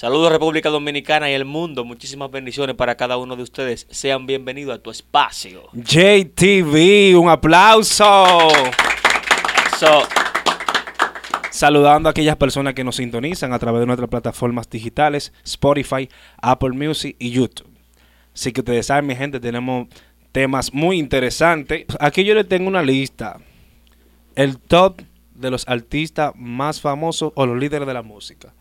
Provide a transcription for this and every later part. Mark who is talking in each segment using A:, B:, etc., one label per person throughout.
A: Saludos República Dominicana y el mundo. Muchísimas bendiciones para cada uno de ustedes. Sean bienvenidos a tu espacio.
B: JTV, un aplauso. Saludando a aquellas personas que nos sintonizan a través de nuestras plataformas digitales, Spotify, Apple Music y YouTube. Así que ustedes saben, mi gente, tenemos temas muy interesantes. Aquí yo les tengo una lista. El top de los artistas más famosos o los líderes de la música.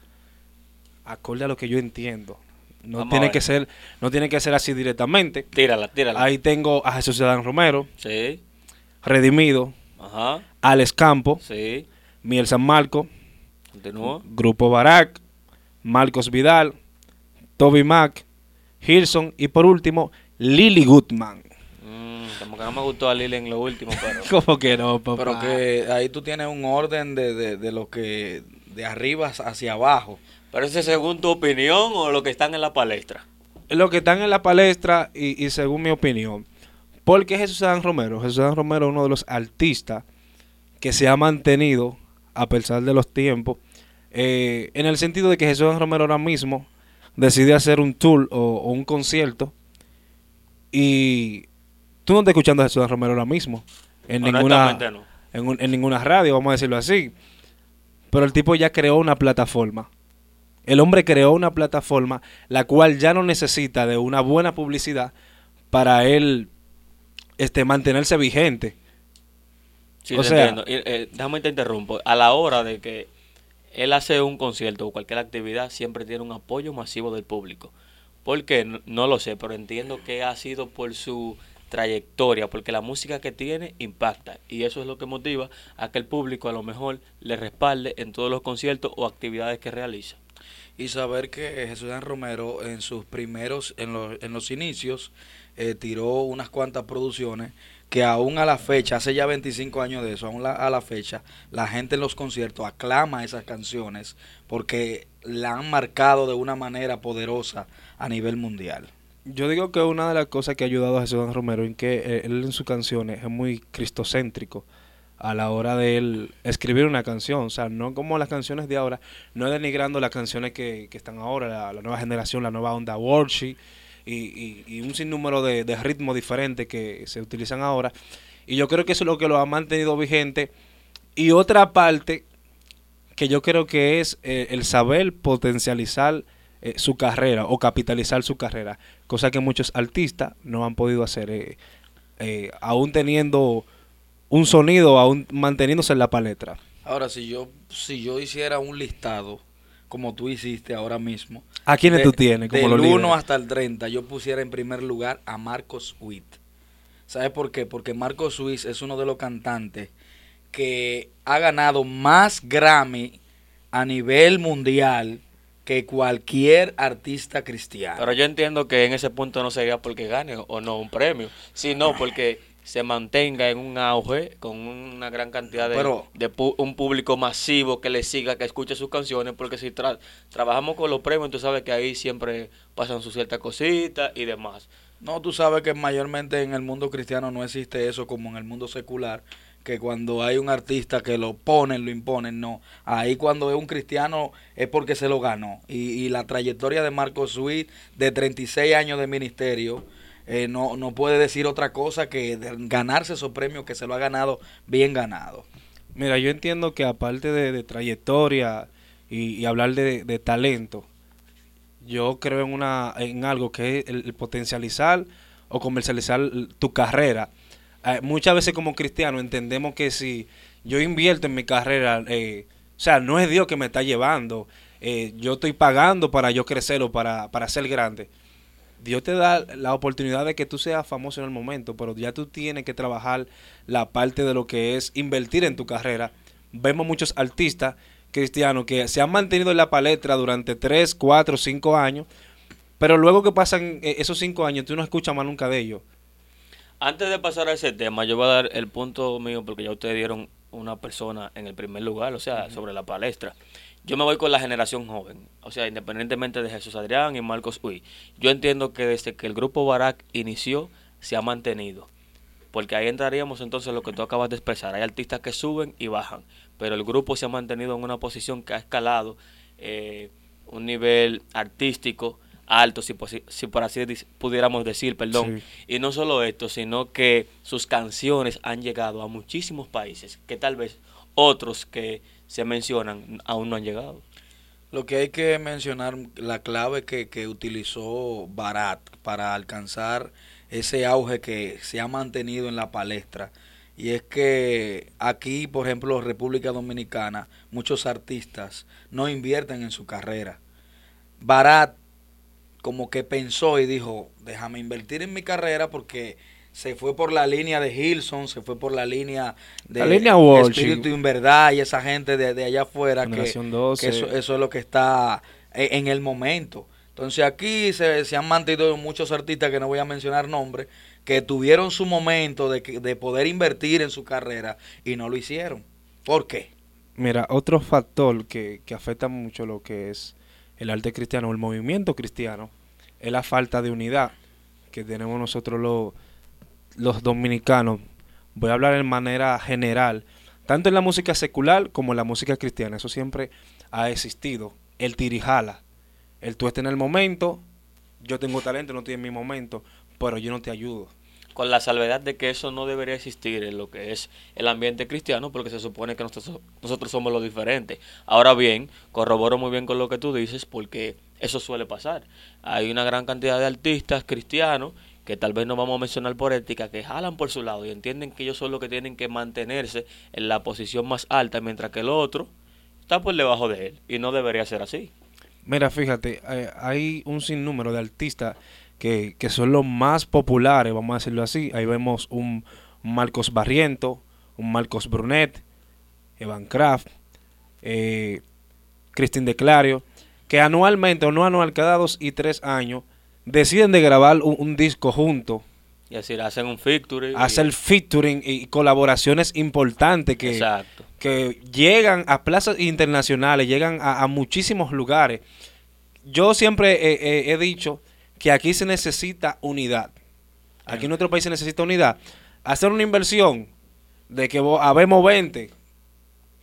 B: Acorde a lo que yo entiendo. No tiene que ser, no tiene que ser así directamente.
A: Tírala, tírala.
B: Ahí tengo a Jesús Adán Romero.
A: Sí.
B: Redimido.
A: Ajá.
B: Alex Campo.
A: Sí.
B: Miel San Marco.
A: Continúa.
B: Grupo Barak. Marcos Vidal. Toby Mac. Hilson. Y por último, Lily Goodman.
A: Mm, como que no me gustó a Lily en lo último, pero...
B: ¿Cómo que no, papá?
C: Pero que ahí tú tienes un orden de, de, de lo que... De arriba hacia abajo.
A: ¿Pero ese según tu opinión o lo que están en la palestra?
B: Lo que están en la palestra y, y según mi opinión. Porque Jesús Adán Romero, Jesús Adán Romero es uno de los artistas que se ha mantenido a pesar de los tiempos. eh, en el sentido de que Jesús Adán Romero ahora mismo decide hacer un tour o, o un concierto y tú no estás escuchando a Jesús Adán Romero ahora mismo en ninguna,
A: no.
B: en, un- en ninguna radio, vamos a decirlo así. Pero el tipo ya creó una plataforma. El hombre creó una plataforma la cual ya no necesita de una buena publicidad para él este, mantenerse vigente.
A: Sí,
B: O sea-
A: entiendo. Eh, déjame te interrumpo. A la hora de que él hace un concierto o cualquier actividad, siempre tiene un apoyo masivo del público. ¿Por qué? No, no lo sé, pero entiendo que ha sido por su trayectoria, porque la música que tiene impacta y eso es lo que motiva a que el público a lo mejor le respalde en todos los conciertos o actividades que realiza.
C: Y saber que Jesús Dan Romero en sus primeros, en los, en los inicios, eh, tiró unas cuantas producciones que aún a la fecha, hace ya 25 años de eso, aún a la fecha, la gente en los conciertos aclama esas canciones porque la han marcado de una manera poderosa a nivel mundial.
B: Yo digo que una de las cosas que ha ayudado a Jesús Dan Romero en que eh, él en sus canciones es muy cristocéntrico a la hora de él escribir una canción. O sea, no como las canciones de ahora, no denigrando las canciones que, que están ahora, la, nueva generación, la nueva onda worship y, y, un sinnúmero de, de ritmos diferentes que se utilizan ahora. Y yo creo que eso es lo que lo ha mantenido vigente. Y otra parte que yo creo que es eh, el saber potencializar eh, su carrera o capitalizar su carrera, cosa que muchos artistas no han podido hacer, eh, aún teniendo un sonido, aún manteniéndose en la palestra.
C: Ahora, si yo, si yo hiciera un listado, como tú hiciste ahora mismo,
B: ¿A quiénes
C: de-
B: tú tienes como
C: del
B: los
C: 1
B: líderes?
C: hasta el 30, yo pusiera en primer lugar a Marcos Witt. ¿Sabes por qué? Porque Marcos Witt es uno de los cantantes que ha ganado más Grammy a nivel mundial que cualquier artista cristiano.
A: Pero yo entiendo que en ese punto no sería porque gane o no un premio, sino porque se mantenga en un auge con una gran cantidad de,
C: Pero-
A: de pu- un público masivo que le siga, que escuche sus canciones, porque si tra- trabajamos con los premios, tú sabes que ahí siempre pasan sus ciertas cositas y demás.
C: No, tú sabes que mayormente en el mundo cristiano no existe eso como en el mundo secular, que cuando hay un artista que lo ponen, lo imponen, no. Ahí cuando es un cristiano es porque se lo ganó. Y, y la trayectoria de Marcos Witt de 36 años de ministerio eh, no, no puede decir otra cosa que ganarse esos premios que se lo ha ganado bien ganado.
B: Mira, yo entiendo que aparte de, de trayectoria y, hablar de, talento, yo creo en una en algo que es el, potencializar o comercializar tu carrera. Eh, muchas veces como cristianos entendemos que si yo invierto en mi carrera, eh, o sea, no es Dios que me está llevando, eh, yo estoy pagando para yo crecer o para, para ser grande. Dios te da la oportunidad de que tú seas famoso en el momento, pero ya tú tienes que trabajar la parte de lo que es invertir en tu carrera. Vemos muchos artistas cristianos que se han mantenido en la palestra durante 3, 4, 5 años, pero luego que pasan eh, esos 5 años tú no escuchas más nunca de ellos.
A: Antes de pasar a ese tema, yo voy a dar el punto mío porque ya ustedes dieron una persona en el primer lugar, o sea, sobre la palestra. Yo me voy con la generación joven, o sea, independientemente de Jesús Adrián y Marcos Uy. Yo entiendo que desde que el grupo Barak inició, se ha mantenido. Porque ahí entraríamos entonces lo que tú acabas de expresar. Hay artistas que suben y bajan, pero el grupo se ha mantenido en una posición que ha escalado eh, un nivel artístico alto, si, si por así pudiéramos decir, perdón.
B: Sí.
A: Y no solo esto, sino que sus canciones han llegado a muchísimos países que tal vez otros que se mencionan aún no han llegado.
C: Lo que hay que mencionar, la clave que, que utilizó Barat para alcanzar ese auge que se ha mantenido en la palestra. Y es que aquí, por ejemplo, República Dominicana, muchos artistas no invierten en su carrera. Barat como que pensó y dijo, déjame invertir en mi carrera porque se fue por la línea de Hilson, se fue por la línea de
B: La línea Walsh.
C: Espíritu en Verdad y esa gente de, de allá afuera que,
B: Generación 12.
C: que eso, eso es lo que está e- en el momento. Entonces aquí se, se han mantenido muchos artistas que no voy a mencionar nombres que tuvieron su momento de, de poder invertir en su carrera y no lo hicieron. ¿Por qué?
B: Mira, otro factor que, que afecta mucho lo que es el arte cristiano el movimiento cristiano es la falta de unidad que tenemos nosotros los, los dominicanos. Voy a hablar en manera general, tanto en la música secular como en la música cristiana. Eso siempre ha existido. El tirijala. El tú estás en el momento, yo tengo talento, no estoy en mi momento, pero yo no te ayudo.
A: Con la salvedad de que eso no debería existir en lo que es el ambiente cristiano, porque se supone que nosotros, nosotros somos los diferentes. Ahora bien, corroboro muy bien con lo que tú dices, porque eso suele pasar. Hay una gran cantidad de artistas cristianos que tal vez no vamos a mencionar por ética, que jalan por su lado y entienden que ellos son los que tienen que mantenerse en la posición más alta, mientras que el otro está por debajo de él. Y no debería ser así.
B: Mira, fíjate, eh, hay un sinnúmero de artistas que, que son los más populares, vamos a decirlo así. Ahí vemos un, Marcos Barriento, un Marcos Brunet, Evan Kraft, eh, Cristín de Clario, que anualmente o no anual, cada dos y tres años, deciden de grabar un, un disco juntos,
A: Y así hacen un feature. y-
B: hacer featuring y colaboraciones importantes que,
A: Exacto.
B: que llegan a plazas internacionales, llegan a, a muchísimos lugares. Yo siempre he, dicho que aquí se necesita unidad. Aquí en nuestro país se necesita unidad. Hacer una inversión de que vo- habemos 20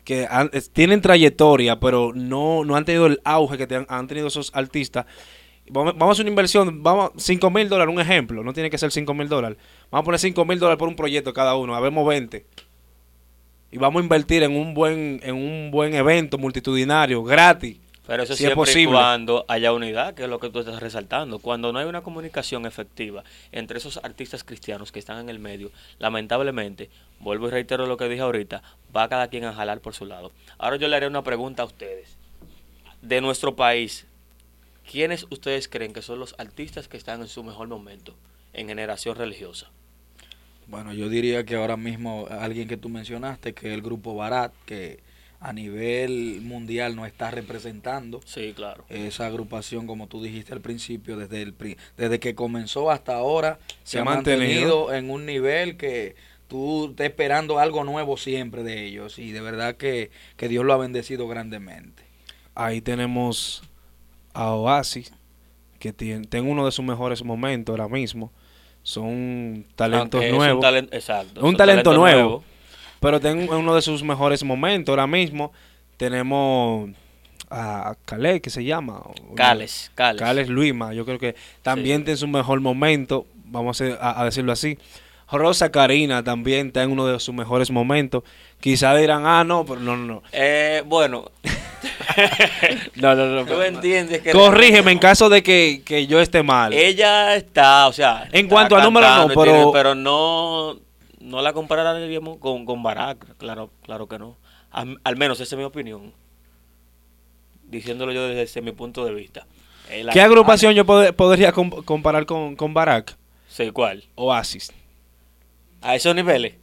B: que han- tienen trayectoria, pero no, no han tenido el auge que te han, han tenido esos artistas. Vamos, a hacer una inversión, vamos, 5 mil dólares, un ejemplo, no tiene que ser 5 mil dólares. Vamos a poner 5 mil dólares por un proyecto cada uno, habemos 20 y vamos a invertir en un buen en un buen evento multitudinario gratis
A: Pero eso
B: Si es
A: siempre y
B: posible.
A: cuando haya unidad, que es lo que tú estás resaltando. Cuando no hay una comunicación efectiva entre esos artistas cristianos que están en el medio, lamentablemente, vuelvo y reitero lo que dije ahorita, va cada quien a jalar por su lado. Ahora yo le haré una pregunta a ustedes. De nuestro país, ¿quiénes ustedes creen que son los artistas que están en su mejor momento en generación religiosa?
C: Bueno, yo diría que ahora mismo alguien que tú mencionaste, que es el grupo Barat, que a nivel mundial nos está representando.
A: Sí, claro.
C: Esa agrupación, como tú dijiste al principio, desde, el, desde que comenzó hasta ahora, se,
B: Se
C: ha
B: ha
C: mantenido
B: mantenido.
C: en un nivel que tú estás esperando algo nuevo siempre de ellos. Y de verdad que, que Dios lo ha bendecido grandemente.
B: ahí tenemos a Oasis que tiene, tiene uno de sus mejores momentos ahora mismo son talentos
A: Aunque un
B: nuevos
A: exacto.
B: Un talento nuevo. pero tengo uno de sus mejores momentos ahora mismo tenemos a Calais que se llama
A: Cales, Cales.
B: Cales Luima, yo creo que también
A: Sí.
B: tiene su mejor momento, vamos a, decirlo así. Rosa Karina también está en uno de sus mejores momentos. Quizá dirán, ah, no, pero no, no, no.
A: Eh, bueno,
B: No, no, no.
A: tú entiendes que...
B: Corrígeme en caso de que, que yo esté mal.
A: Ella está, o sea...
B: En cuanto a número, no, pero-
A: tiene- pero no, no la compararíamos con, con Barack, claro, claro que no. Al, al menos esa es mi opinión. Diciéndolo yo desde, mi punto de vista. Eh,
B: ¿Qué agrupación yo pod- podría com- comparar con, con Barack?
A: Sí, ¿cuál?
B: Oasis.
A: A esos niveles.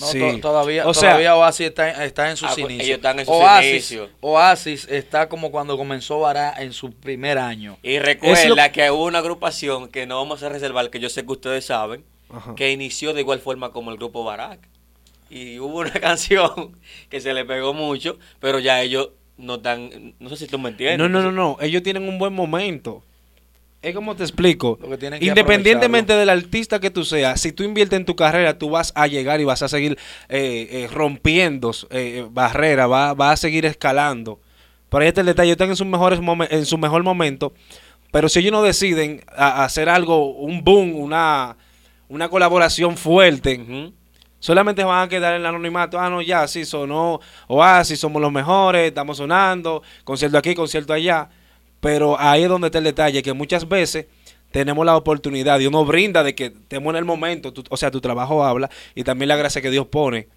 C: No,
B: Sí.
C: to- todavía,
B: O sea-
C: todavía Oasis está, en- está en sus
A: Ah, pues,
C: inicios.
A: ellos están en sus
C: Oasis,
A: inicios.
C: Oasis está como cuando comenzó Barat en su primer año.
A: Y recuerda
B: lo-
A: que hubo una agrupación que no vamos a reservar, que yo sé que ustedes saben,
B: Ajá.
A: que inició de igual forma como el grupo Barack. Y hubo una canción que se le pegó mucho, pero ya ellos no están, no sé si tú me entiendes.
B: No, no, no, no. Ellos tienen un buen momento. Es como te explico.
C: Que
B: Independientemente del artista que tú seas, si tú inviertes en tu carrera, tú vas a llegar y vas a seguir eh, eh, rompiendo eh, barreras, vas va a seguir escalando. Pero ahí está el detalle, están en sus mejores en su mejor momento. Pero si ellos no deciden a- a hacer algo, un boom, una, una colaboración fuerte, solamente van a quedar en el anonimato. Ah, no, ya, sí, sonó Oasis, somos los mejores, estamos sonando, concierto aquí, concierto allá. Pero ahí es donde está el detalle, que muchas veces tenemos la oportunidad, Dios nos brinda de que estemos en el momento, tu- o sea, tu trabajo habla y también la gracia que Dios pone.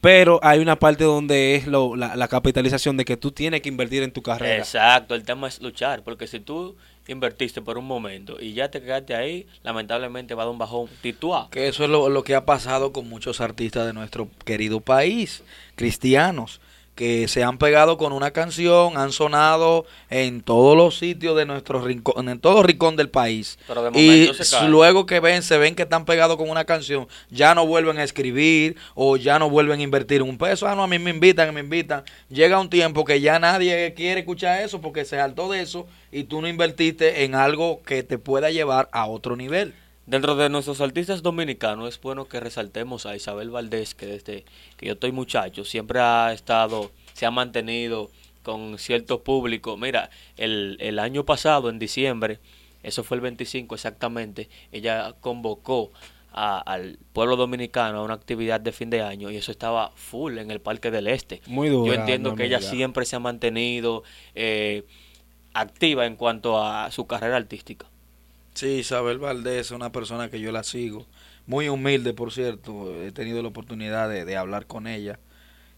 B: Pero hay una parte donde es lo- la, la capitalización de que tú tienes que invertir en tu carrera.
A: Exacto, el tema es luchar, porque si tú invertiste por un momento y ya te quedaste ahí, lamentablemente va a dar un bajón tituá.
C: Que eso es lo, lo que ha pasado con muchos artistas de nuestro querido país, cristianos, que se han pegado con una canción, han sonado en todos los sitios de nuestro rincón, en todo rincón del país.
A: Pero de
C: y luego que ven, se ven que están pegados con una canción, ya no vuelven a escribir o ya no vuelven a invertir un peso. Ah, no, a mí me invitan, me invitan. Llega un tiempo que ya nadie quiere escuchar eso porque se hartó de eso y tú no invertiste en algo que te pueda llevar a otro nivel.
A: Dentro de nuestros artistas dominicanos es bueno que resaltemos a Isabel Valdés, que desde que yo estoy muchacho siempre ha estado, se ha mantenido con cierto público. Mira, el, el año pasado, en diciembre, eso fue el 25 exactamente, ella convocó a- al pueblo dominicano a una actividad de fin de año y eso estaba full en el Parque del Este.
B: Muy dura,
A: Yo entiendo que ella siempre se ha mantenido eh, activa en cuanto a su carrera artística.
C: Sí, Isabel Valdés es una persona que yo la sigo. Muy humilde, por cierto. He tenido la oportunidad de, de hablar con ella.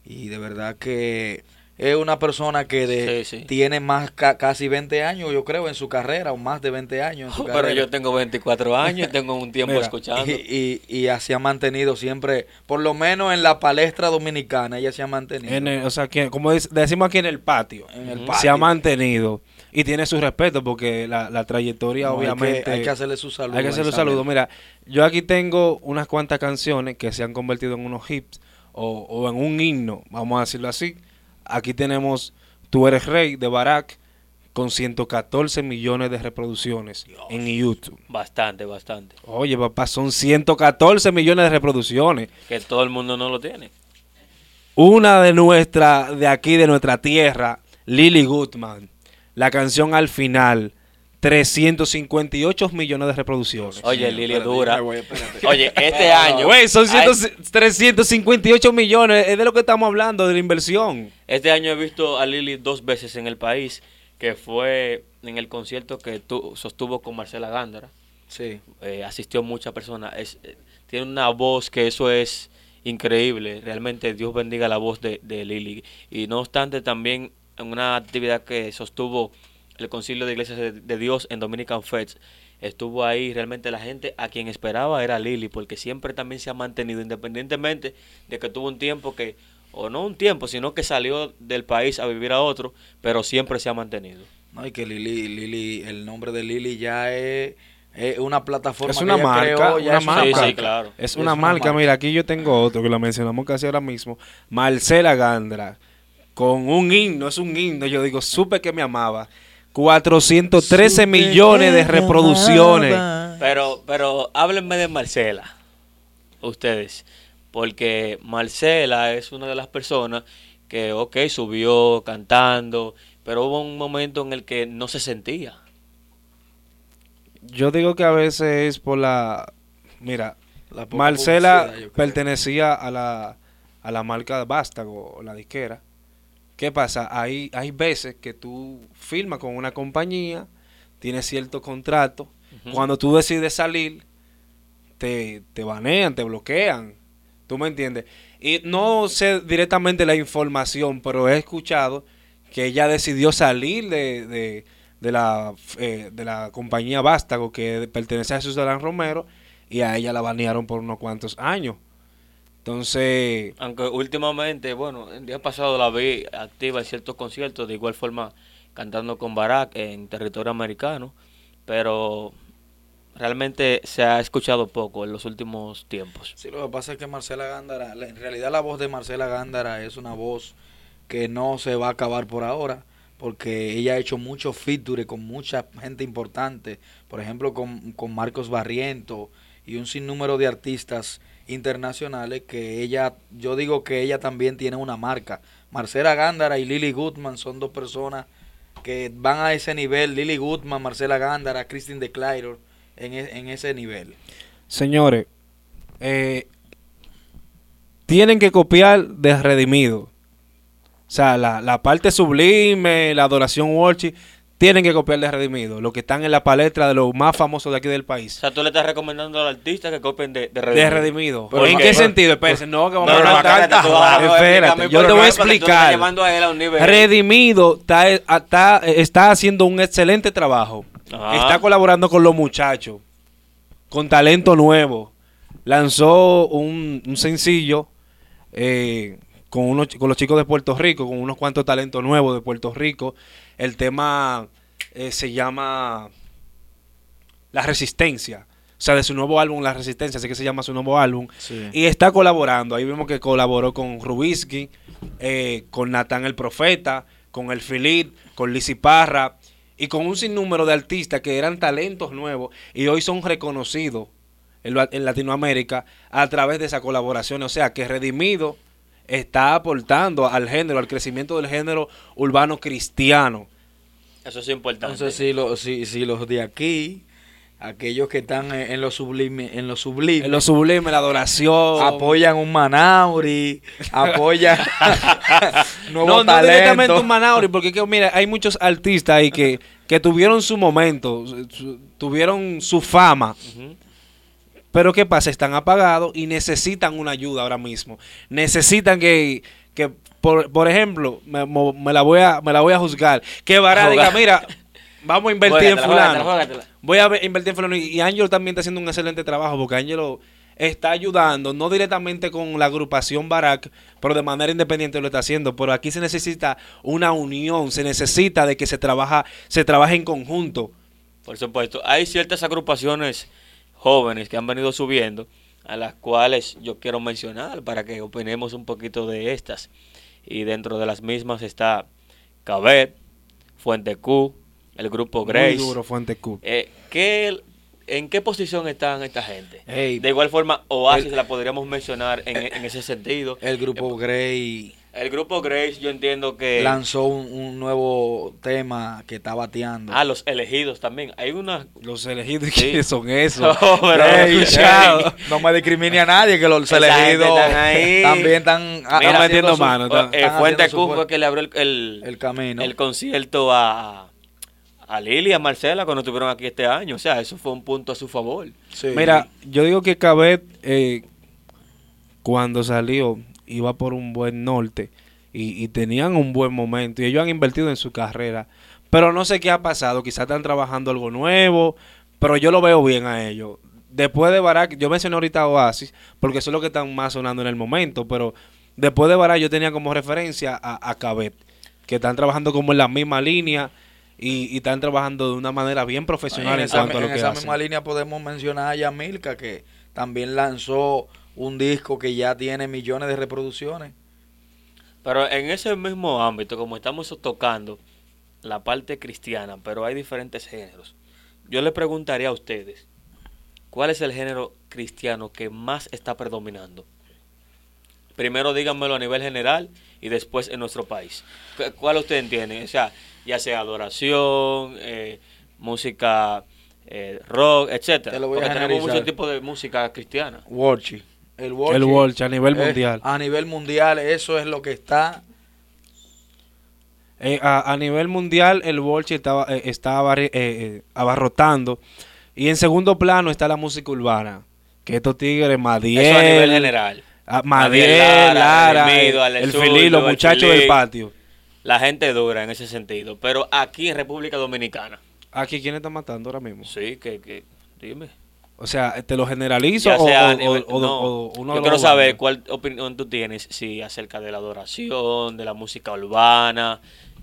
C: Y de verdad que es una persona que de-
A: Sí, sí.
C: tiene más ca- casi 20 años, yo creo, en su carrera, o más de 20 años en su
A: Pero
C: carrera.
A: yo tengo 24 años y tengo un tiempo
B: Mira,
A: escuchando.
C: Y, y, y así ha mantenido siempre, por lo menos en la palestra dominicana, ella se ha mantenido.
B: En el- o sea, que, como decimos aquí en el patio,
C: En el
B: se
C: patio.
B: ha mantenido y tiene su respeto porque la, la trayectoria
C: No, hay que-
B: obviamente
C: hay que hacerle su saludo
B: hay que hacerle saludo mira yo aquí tengo unas cuantas canciones que se han convertido en unos hits o, o en un himno vamos a decirlo así aquí tenemos Tú eres rey de Barack con 114 millones de reproducciones en YouTube
A: Bastante, bastante.
B: oye papá son 114 millones de reproducciones
A: Que todo el mundo no lo tiene.
B: Una de nuestra, de aquí, de nuestra tierra, Lily Goodman. La canción al final, 358 millones de reproducciones.
A: Oye, Lili es dura.
C: voy.
A: Oye, este año.
B: Güey, son
A: ay,
B: 100 358 millones, es de lo que estamos hablando, de la inversión.
A: Este año he visto a Lili dos veces en el país, que fue en el concierto que tu- sostuvo con Marcela Gándara.
C: Sí.
A: Eh, asistió mucha personas. Es, eh, tiene una voz que eso es increíble. Realmente Dios bendiga la voz de, de Lili. Y no obstante, también en una actividad que sostuvo el Concilio de Iglesias de, Dios en Dominican Feds, estuvo ahí realmente la gente a quien esperaba era Lili, porque siempre también se ha mantenido, independientemente de que tuvo un tiempo que, o no un tiempo, sino que salió del país a vivir a otro, pero siempre se ha mantenido.
C: No, y que Lili, Lili, el nombre de Lili ya es, es una plataforma
B: Es una marca,
C: creó,
B: una
C: es
B: marca.
A: Sí, sí, claro.
B: Es
C: Es
B: una
C: una
B: marca,
C: marca.
B: mira, aquí yo tengo otro que lo mencionamos casi ahora mismo. Marcela Gandra, con un himno, es un himno, yo digo, supe que me amaba. 413
C: Supe
B: millones de reproducciones.
A: Pero, pero háblenme de Marcela, ustedes, porque Marcela es una de las personas que, ok, subió cantando, pero hubo un momento en el que no se sentía.
B: Yo digo que a veces es por la... Mira,
C: La
B: Marcela pertenecía a la, a la marca Vástago, o la disquera. ¿Qué pasa? Hay, hay veces que tú firmas con una compañía, tienes cierto contrato, cuando tú decides salir, te, te banean, te bloquean. ¿Tú me entiendes? Y no sé directamente la información, pero he escuchado que ella decidió salir de, de, de la, eh, de la compañía Vástago, que pertenece a Adán Romero, y a ella la banearon por unos cuantos años. Entonces,
A: Aunque últimamente, bueno, el día pasado la vi activa en ciertos conciertos, de igual forma cantando con Barack en territorio americano, pero realmente se ha escuchado poco en los últimos tiempos.
C: Sí, lo que pasa es que Marcela Gándara, en realidad la voz de Marcela Gándara es una voz que no se va a acabar por ahora, porque ella ha hecho muchos features con mucha gente importante, por ejemplo con, con Marcos Barriento y un sinnúmero de artistas internacionales que ella, yo digo que ella también tiene una marca. Marcela Gándara y Lily Goodman son dos personas que van a ese nivel. Lily Goodman, Marcela Gándara, Christine de Clairo, en, e- en ese nivel.
B: Señores, eh, tienen que copiar de Redimido. O sea, la, la parte sublime, la adoración worship, tienen que copiar de Redimido. Lo que están en la palestra de los más famosos de aquí del
A: O
B: país.
A: sea, tú le estás recomendando al artista que copien de, de
B: De
A: Redimido.
B: Redimido.
C: Pero
B: ¿En
C: ¿por
B: qué sentido? Espérense, no, que vamos
A: No,
B: a hablar
A: espérate,
B: yo te voy a explicar. Redimido está, está, está haciendo un excelente trabajo.
A: Ajá.
B: Está colaborando con los muchachos, con talento nuevo. Lanzó un, un sencillo eh, con, unos, con los chicos de Puerto Rico, con unos cuantos talentos nuevos de Puerto Rico. El tema eh, se llama La Resistencia. O sea, de su nuevo álbum, La Resistencia, así que se llama su nuevo álbum.
C: Sí.
B: Y está colaborando. Ahí vemos que colaboró con Rubisky, eh, con Natán el Profeta, con El Filip, con Lizzy Parra y con un sinnúmero de artistas que eran talentos nuevos y hoy son reconocidos en Latinoamérica a través de esa colaboración. O sea, que Redimido está aportando al género, al crecimiento del género urbano cristiano.
A: Eso es importante.
C: Entonces, si, lo- si, si los de aquí, aquellos que están en, en lo sublime, en lo sublime,
B: En lo sublime, la adoración.
C: apoyan un Manauri, apoyan nuevo
B: no, no
C: talento.
B: directamente un Manauri, porque que, mira, hay muchos artistas ahí que, que tuvieron su momento, su- tuvieron su fama,
A: Ujú.
B: Pero ¿qué pasa? Están apagados y necesitan una ayuda ahora mismo. Necesitan que, que por, por ejemplo, me, me la voy a, me la voy a juzgar, que Bará diga, mira, vamos a invertir en fulano. Voy a ver- invertir en fulano. Y y Ángelo también está haciendo un excelente trabajo, porque Ángelo está ayudando, no directamente con la agrupación Barak, pero de manera independiente lo está haciendo. Pero aquí se necesita una unión, se necesita de que se trabaja, se trabaje en conjunto.
A: Por supuesto, hay ciertas agrupaciones jóvenes que han venido subiendo, a las cuales yo quiero mencionar para que opinemos un poquito de estas. Y dentro de las mismas está Cabet, Fuente Q, el grupo Grace.
B: Muy duro, Fuente Q.
A: Eh, ¿qué- ¿En qué posición están esta gente? De igual forma, Oasis
C: el-
A: la podríamos mencionar en, en ese sentido.
C: el grupo Grey
A: El grupo Grace, yo entiendo que...
C: lanzó un, un nuevo tema que está bateando.
A: Ah, los elegidos también. Hay una...
B: Los elegidos,
A: Sí.
B: ¿qué son esos?
A: No, pero-
C: Ey,
B: escuchado.
C: ey, no me discrimine a nadie, que los
A: Esa
C: elegidos
A: están ahí.
C: también están, a-
A: Mira,
C: haciendo
B: metiendo mano,
A: Eh,
C: están
A: Fuente fue que le abrió el, el,
C: el camino.
A: el concierto a, a Lili y a Marcela cuando estuvieron aquí este año. O sea, eso fue un punto a su favor.
C: Sí.
B: Mira, yo digo que Cabet, eh, cuando salió, iba por un buen norte y, y tenían un buen momento y ellos han invertido en su carrera. Pero no sé qué ha pasado, quizás están trabajando algo nuevo, pero yo lo veo bien a ellos. Después de Barak, yo mencioné ahorita Oasis, porque eso es lo que están más sonando en el momento, pero después de Barak yo tenía como referencia a, a Cabet, que están trabajando como en la misma línea y, y están trabajando de una manera bien profesional
C: en
B: en,
C: esa,
B: cuanto a lo
C: en
B: que
C: esa
B: hacen.
C: misma línea podemos mencionar a Yamilka, que también lanzó un disco que ya tiene millones de reproducciones.
A: Pero en ese mismo ámbito, como estamos tocando la parte cristiana, pero hay diferentes géneros. Yo le preguntaría a ustedes, ¿cuál es el género cristiano que más está predominando? Primero díganmelo a nivel general y después en nuestro país. ¿Cu- ¿Cuál ustedes entienden? O sea, ya sea adoración, eh, música eh, rock, etcétera.
C: Te lo voy a
A: Porque tenemos muchos tipos de música cristiana.
C: Worship. El Worship
B: a nivel
C: es-
B: mundial.
C: A nivel mundial, eso es lo que está.
B: Eh, a, a nivel mundial, el estaba, eh, está eh, abarrotando. Y en segundo plano está la música urbana. Que estos tigres, Madiel,
A: Eso a nivel general.
B: ah,
A: Madiel
B: Madiel,
A: Lara,
B: el,
A: Zurdo,
B: Filí, los muchachos del patio.
A: La gente dura en ese sentido. Pero aquí en República Dominicana,
B: Aquí, ¿quién está matando ahora mismo?
A: sí, que, que dime.
B: O sea, ¿te lo generalizo o,
A: sea
B: o-
A: nivel- no,
B: o uno de
A: yo quiero saber
B: bandos?
A: cuál opinión tú tienes, si acerca de la adoración, de la música urbana,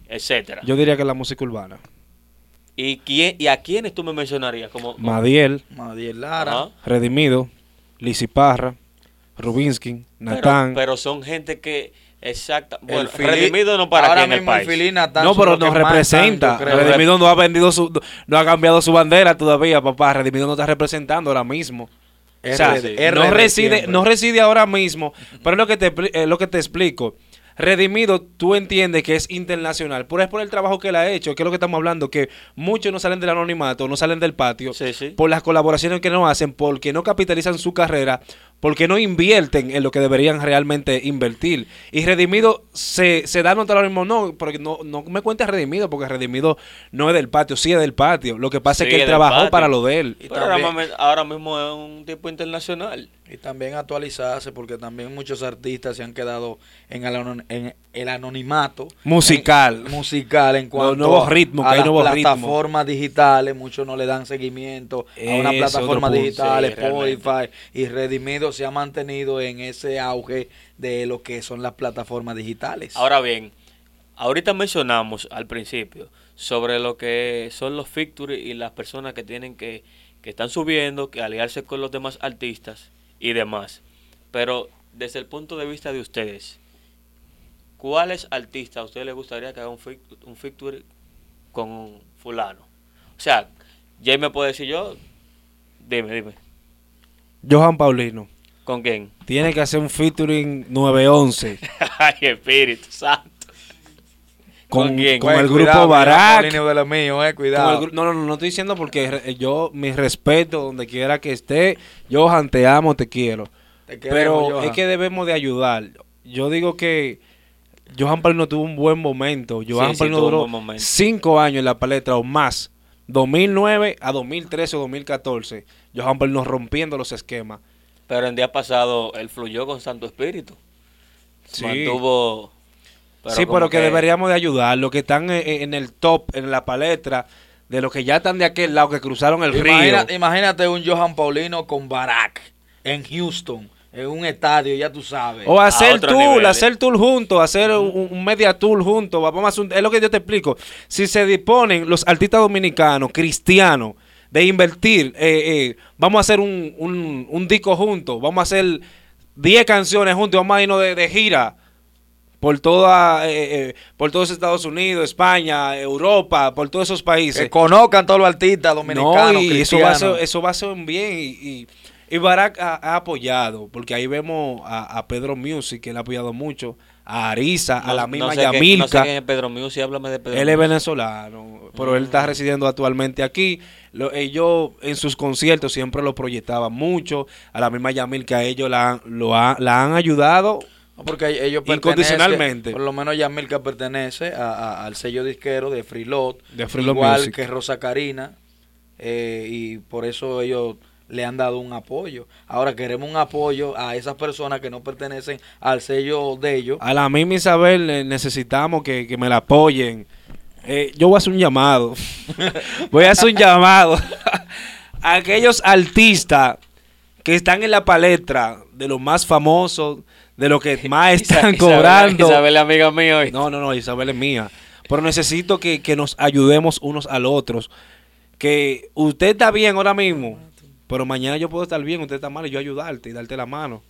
A: etcétera.
B: Yo diría que la música urbana.
A: ¿Y, quién, ¿Y a quiénes tú me mencionarías? Como, como-
B: Madiel,
C: Madiel Lara.
B: Redimido, Lizzy Parra, Rubinsky, Natán.
A: Pero, pero son gente que, exacta,
C: El
A: bueno,
C: Fili-
A: redimido no para
C: ahora
A: aquí en el país.
C: Fili y Natán
B: No, pero nos representa. Redimido no ha vendido su, no ha cambiado su bandera todavía, papá. Redimido no está representando ahora mismo. O sea,
C: RD,
B: no reside,
C: siempre.
B: no reside ahora mismo, pero es lo que te, eh, lo que te explico. Redimido, tú entiendes que es internacional, pero es por el trabajo que él ha hecho, que es lo que estamos hablando, que muchos no salen del anonimato, no salen del patio,
A: Sí, sí.
B: por las colaboraciones que no hacen, porque no capitalizan su carrera, porque no invierten en lo que deberían realmente invertir. Y Redimido se, se da a notar ahora mismo, no, porque no, no me cuentes Redimido, porque Redimido no es del patio, sí es del patio. Lo que pasa
A: Sí,
B: es que él trabajó
A: patio.
B: para lo de él.
A: Pero ahora mismo es un tipo internacional.
C: Y también actualizarse, porque también muchos artistas se han quedado en el, anon- en el anonimato.
B: Musical.
C: en- musical en cuanto
B: nuevos ritmos,
C: a
B: que hay
C: las
B: nuevos ritmos.
C: plataformas digitales. Muchos no le dan seguimiento a una plataforma digital,
A: sí,
C: Spotify. Y Redimido se ha mantenido en ese auge de lo que son las plataformas digitales.
A: Ahora bien, ahorita mencionamos al principio sobre lo que son los features y las personas que tienen que, que están subiendo, que aliarse con los demás artistas y demás. Pero desde el punto de vista de ustedes, ¿cuáles artistas a ustedes les gustaría que haga un, un feature con fulano? O sea, Jay me puede decir yo, dime, dime,
B: Johan Paulino
A: ¿con quién?
B: tiene que hacer un featuring 911
A: Ay, Espíritu Santo.
B: Con,
A: ¿Con quién?
B: con el
C: cuidado,
B: grupo
C: mira,
B: Barak.
C: Paulino de lo mío, eh,
B: con
C: cuidado.
B: el gru- no, no, no, no estoy diciendo porque re- yo, mi respeto donde quiera que esté, Johan, te amo, te quiero.
C: Te
B: Pero
C: queremos, Johan.
B: es que debemos de ayudar. Yo digo que Johan Paulino tuvo un buen momento. Johan
A: sí, un
B: duró cinco años en la palestra o más. 2009 a 2013 o 2014. Johan Paulino rompiendo los esquemas.
A: Pero el día pasado él fluyó con Santo Espíritu.
B: Sí.
A: Mantuvo.
B: Sí, pero que, deberíamos de ayudar. Los que están en, en el top, en la palestra, de los que ya están de aquel lado, que cruzaron el
C: Imagina-
B: río.
C: Imagínate un Johan Paulino con Barack en Houston, en un estadio, ya tú sabes.
B: O hacer tour,
A: nivel, ¿eh?
B: hacer tour juntos, hacer un, un media tour juntos. Vamos a hacer un- es lo que yo te explico. Si se disponen los artistas dominicanos, cristianos, de invertir, eh, eh, vamos a hacer un, un, un disco juntos, vamos a hacer 10 canciones juntos, vamos a irnos de, de gira por toda eh, eh, por todos Estados Unidos, España, Europa, por todos esos países.
C: que conozcan todos los artistas dominicanos,
B: No, y eso va, a ser, eso va a ser un bien. Y, y, y Barack ha, ha apoyado, porque ahí vemos a, a Pedro Music, que él ha apoyado mucho, a Arisa, a la misma
A: no sé
B: Yamilka.
A: no sé quién es Pedro Music, háblame de Pedro
B: Él es
A: Music.
B: venezolano, pero él
A: Mm.
B: está residiendo actualmente aquí. Lo- ellos en sus conciertos siempre lo proyectaban mucho. A la misma Yamilka, ellos la, han- lo ha- la han ayudado.
C: Porque ellos
B: Incondicionalmente.
C: Por lo menos Yamilka pertenece a- a- al sello disquero de Freelot.
B: De Freelot
C: igual
B: Music.
C: que Rosa Karina. eh, y por eso ellos le han dado un apoyo. Ahora queremos un apoyo a esas personas que no pertenecen al sello de ellos.
B: A la misma Isabel eh, necesitamos que, que me la apoyen. Eh, yo voy a hacer un llamado. voy a hacer un llamado a aquellos artistas que están en la palestra de los más famosos, de los que más están
A: Isabel-
B: cobrando.
A: Isabel es amiga mía hoy.
B: No, no, no, Isabel es mía. Pero necesito que, que nos ayudemos unos al otros. Que usted está bien ahora mismo, pero mañana yo puedo estar bien, usted está mal y yo ayudarte y darte la mano.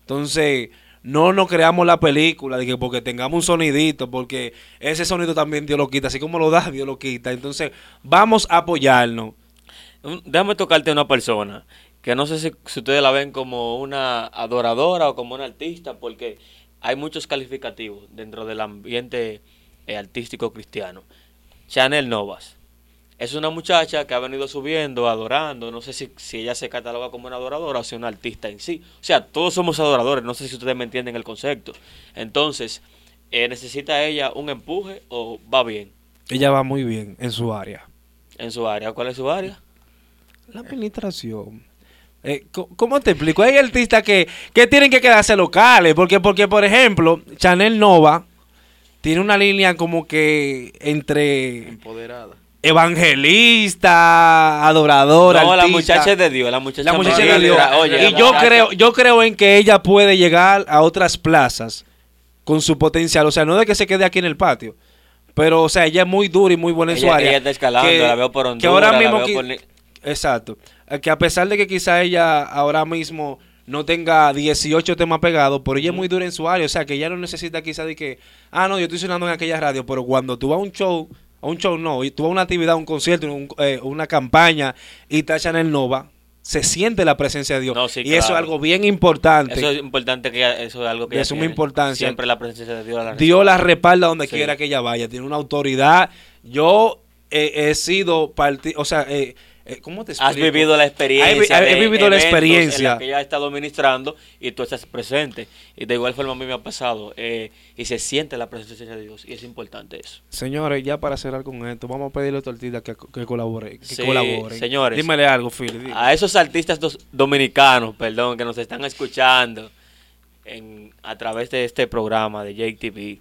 B: Entonces, no nos creamos la película de que porque tengamos un sonidito, porque ese sonido también Dios lo quita, así como lo da, Dios lo quita. Entonces, vamos a apoyarnos.
A: Déjame tocarte a una persona que no sé si, si ustedes la ven como una adoradora o como una artista, porque hay muchos calificativos dentro del ambiente eh, artístico cristiano. Chanel Novas. Es una muchacha que ha venido subiendo, adorando. No sé si, si ella se cataloga como una adoradora o si una artista en sí. O sea, todos somos adoradores. No sé si ustedes me entienden el concepto. Entonces, eh, ¿necesita ella un empuje o va bien
B: Ella va muy bien en su área.
A: en su área? ¿Cuál es su área?
B: La administración. Eh, ¿Cómo te explico? Hay artistas que, que tienen que quedarse locales. Porque, porque, por ejemplo, Chanel Nova tiene una línea como que entre
C: Empoderada.
B: evangelista, adoradora.
A: No, la
B: artista.
A: muchacha es de Dios. La muchacha,
B: La muchacha de Dios.
A: Oye,
B: y
A: la
B: yo
A: muchacha-
B: creo, yo creo en que ella puede llegar a otras plazas con su potencial. O sea, no de que se quede aquí en el patio. Pero, o sea, ella es muy dura y muy buena en su
A: Ella-
B: área.
A: ella está escalando, la veo por
B: que ahora
A: Honduras, la
B: mismo
A: veo por
B: Exacto. Eh, Que a pesar de que quizá ella ahora mismo no tenga 18 temas pegados, pero ella es muy dura en su área. O sea, que ella no necesita quizá de que, ah, no, yo estoy sonando en aquella radio, pero cuando tú vas a un show, a un show no, y tú vas a una actividad, un concierto, un- eh, una campaña, y está Chanel Nova, se siente la presencia de Dios.
A: No, sí,
B: y eso es algo bien importante.
A: Eso es importante que eso es algo que
B: De suma
A: tiene.
B: importancia.
A: Siempre la presencia de Dios. La
B: Dios la respalda donde
A: Sí.
B: quiera que ella vaya. Tiene una autoridad. Yo eh, he sido o sea, eh, ¿cómo te explico?
A: Has vivido la experiencia.
B: He he vivido la experiencia.
A: En la que ella ha estado ministrando y tú estás presente. Y de igual forma a mí me ha pasado. eh, y se siente la presencia de Dios. Y es importante eso.
B: Señores, ya para cerrar con esto, vamos a pedirle a Tortita que, que colabore. Que
A: Sí,
B: colaboren.
A: señores.
B: Dímele algo, dime.
A: A esos artistas dos- dominicanos, perdón, que nos están escuchando en, a través de este programa de Jake TV,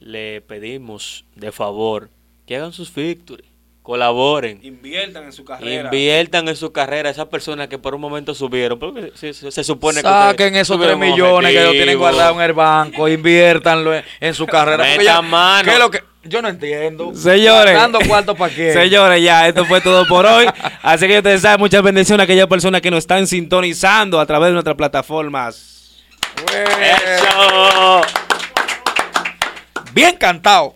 A: le pedimos de favor que hagan sus victories, colaboren,
B: Inviertan en su
A: inviertan en su carrera. Esas personas que por un momento subieron, porque se, se- se supone que
C: Saquen esos 3
A: tuvieron un
C: millones que ellos tienen guardados en el banco, inviértanlo en, en su carrera. ya-
A: mano.
C: ¿qué es lo que? Yo no entiendo.
B: Señores.
C: Dando cuarto para qué.
B: Señores, ya, esto fue todo por hoy. Así que ustedes saben, muchas bendiciones a aquellas personas que nos están sintonizando a través de nuestras plataformas.
A: Eso.
C: Bien cantado.